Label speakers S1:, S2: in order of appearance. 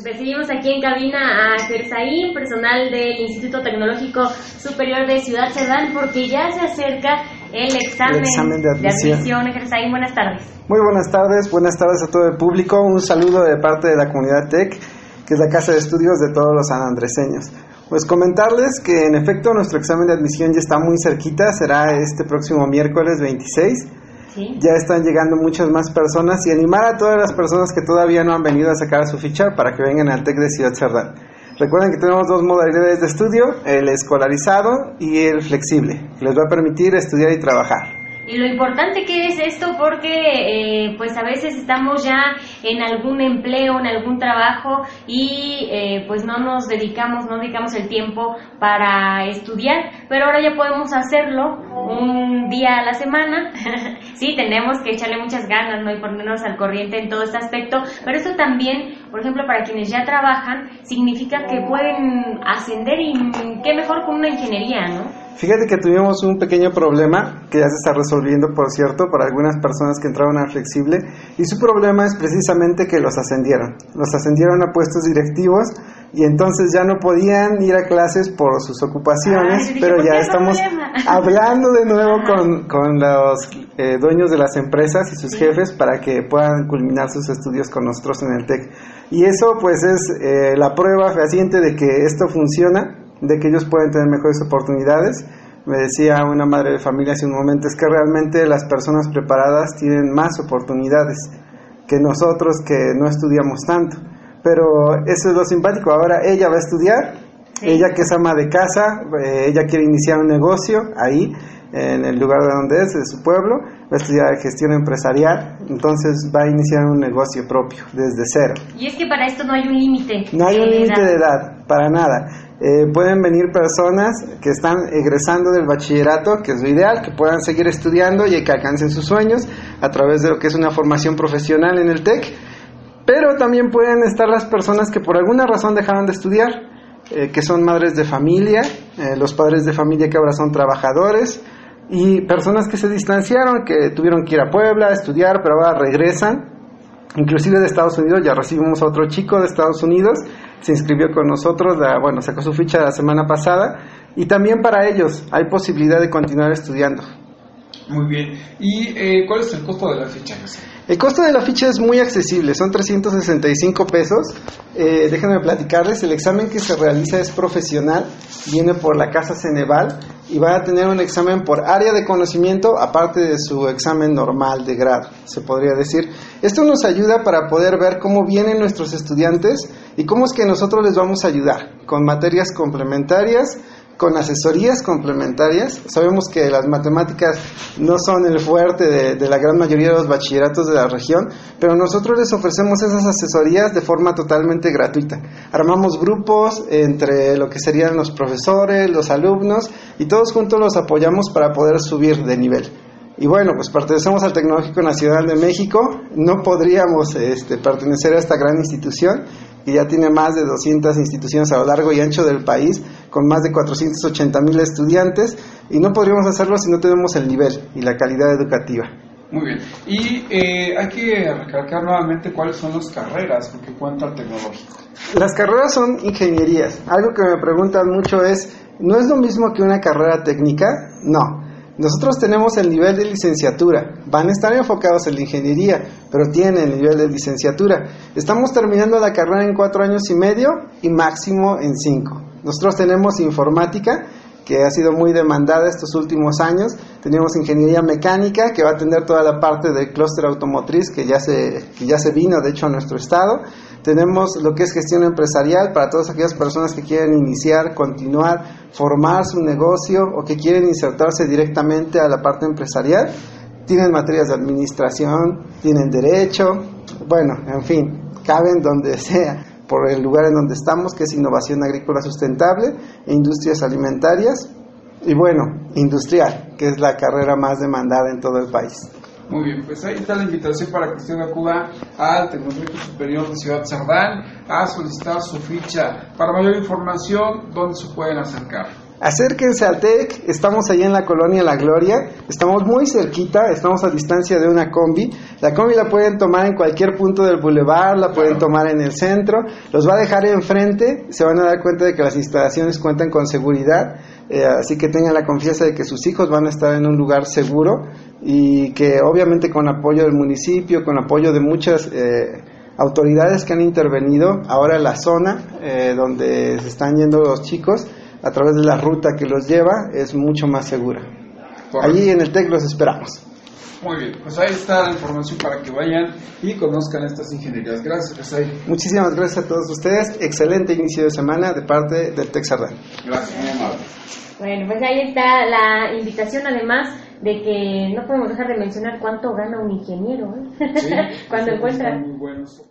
S1: Recibimos aquí en cabina a Gersaín, personal del Instituto Tecnológico Superior de Ciudad Cerdán, porque ya se acerca el examen, de admisión. Gersaín, buenas tardes.
S2: Muy buenas tardes, buenas tardes a todo el público. Un saludo de parte de la comunidad TEC, que es la casa de estudios de todos los sanandreseños. Pues comentarles que en efecto nuestro examen de admisión ya está muy cerquita, será este próximo miércoles 26 ya están llegando muchas más personas y animar a todas las personas que todavía no han venido a sacar su ficha para que vengan al TEC de Ciudad Cerdán. Recuerden que tenemos dos modalidades de estudio, el escolarizado y el flexible, que les va a permitir estudiar y trabajar.
S1: Y lo importante que es esto porque eh, pues a veces estamos ya en algún empleo, en algún trabajo y eh, pues no nos dedicamos, no dedicamos el tiempo para estudiar, pero ahora ya podemos hacerlo un día a la semana. sí, tenemos que echarle muchas ganas, ¿no? Y ponernos al corriente en todo este aspecto, pero eso también, por ejemplo, para quienes ya trabajan, significa que pueden ascender y qué mejor con una ingeniería, ¿no?
S2: Fíjate que tuvimos un pequeño problema que ya se está resolviendo, por cierto, para algunas personas que entraron a Flexible. Y su problema es precisamente que los ascendieron. Los ascendieron a puestos directivos y entonces ya no podían ir a clases por sus ocupaciones, pero ya estamos hablando de nuevo con, con los eh, dueños de las empresas y sus jefes para que puedan culminar sus estudios con nosotros en el TEC. Y eso pues es eh, la prueba fehaciente de que esto funciona de que ellos pueden tener mejores oportunidades. Me decía una madre de familia hace un momento, es que realmente las personas preparadas tienen más oportunidades que nosotros que no estudiamos tanto. Pero eso es lo simpático. Ahora ella va a estudiar, ella que es ama de casa, eh, ella quiere iniciar un negocio ahí, en el lugar de donde es, de su pueblo, va a estudiar gestión empresarial, entonces va a iniciar un negocio propio desde cero.
S1: Y es que para esto no hay un límite.
S2: No hay un límite de edad, para nada. Eh, pueden venir personas que están egresando del bachillerato, que es lo ideal, que puedan seguir estudiando y que alcancen sus sueños a través de lo que es una formación profesional en el TEC, pero también pueden estar las personas que por alguna razón dejaron de estudiar, eh, que son madres de familia, eh, los padres de familia que ahora son trabajadores, y personas que se distanciaron, que tuvieron que ir a Puebla a estudiar, pero ahora regresan, inclusive de Estados Unidos, ya recibimos a otro chico de Estados Unidos se inscribió con nosotros, bueno, sacó su ficha la semana pasada y también para ellos hay posibilidad de continuar estudiando.
S3: Muy bien. ¿Y eh, cuál es el costo de la ficha?
S2: El costo de la ficha es muy accesible, son 365 pesos. Eh, déjenme platicarles, el examen que se realiza es profesional, viene por la Casa Ceneval y va a tener un examen por área de conocimiento aparte de su examen normal de grado, se podría decir. Esto nos ayuda para poder ver cómo vienen nuestros estudiantes y cómo es que nosotros les vamos a ayudar con materias complementarias con asesorías complementarias. Sabemos que las matemáticas no son el fuerte de, la gran mayoría de los bachilleratos de la región, pero nosotros les ofrecemos esas asesorías de forma totalmente gratuita. Armamos grupos entre lo que serían los profesores, los alumnos, y todos juntos los apoyamos para poder subir de nivel. Y bueno, pues pertenecemos al Tecnológico Nacional de México, no podríamos este, pertenecer a esta gran institución que ya tiene más de 200 instituciones a lo largo y ancho del país, con más de 480 mil estudiantes, y no podríamos hacerlo si no tenemos el nivel y la calidad educativa.
S3: Muy bien. Y eh, hay que recalcar nuevamente cuáles son las carreras con que cuenta tecnológico.
S2: Las carreras son ingenierías. Algo que me preguntan mucho es, ¿no es lo mismo que una carrera técnica? No. Nosotros tenemos el nivel de licenciatura, van a estar enfocados en la ingeniería, pero tienen el nivel de licenciatura. Estamos terminando la carrera en cuatro años y medio y máximo en cinco. Nosotros tenemos informática, que ha sido muy demandada estos últimos años. Tenemos ingeniería mecánica, que va a atender toda la parte del clúster automotriz, que ya, se, que ya se vino, de hecho, a nuestro estado. Tenemos lo que es gestión empresarial para todas aquellas personas que quieren iniciar, continuar, formar su negocio o que quieren insertarse directamente a la parte empresarial. Tienen materias de administración, tienen derecho, bueno, en fin, caben donde sea, por el lugar en donde estamos, que es innovación agrícola sustentable e industrias alimentarias, y bueno, industrial, que es la carrera más demandada en todo el país.
S3: Muy bien, pues ahí está la invitación para que usted acuda al Tecnológico Superior de Ciudad Cerdán a solicitar su ficha. Para mayor información, ¿dónde se pueden acercar?
S2: Acérquense al TEC, estamos allá en la colonia La Gloria, estamos muy cerquita, estamos a distancia de una combi. La combi la pueden tomar en cualquier punto del bulevar, la pueden tomar en el centro, los va a dejar enfrente, se van a dar cuenta de que las instalaciones cuentan con seguridad, eh, así que tengan la confianza de que sus hijos van a estar en un lugar seguro y que obviamente con apoyo del municipio, con apoyo de muchas... Eh, autoridades que han intervenido ahora en la zona eh, donde se están yendo los chicos a través de la ruta que los lleva es mucho más segura. Allí en el TEC los esperamos.
S3: Muy bien, pues ahí está la información para que vayan y conozcan estas ingenierías. Gracias, Resay.
S2: Muchísimas gracias a todos ustedes. Excelente inicio de semana de parte del TEC Sardán.
S3: Gracias, muy amable.
S1: Bueno, pues ahí está la invitación además de que no podemos dejar de mencionar cuánto gana un ingeniero ¿eh?
S3: Sí,
S1: cuando encuentra
S3: son muy buenos.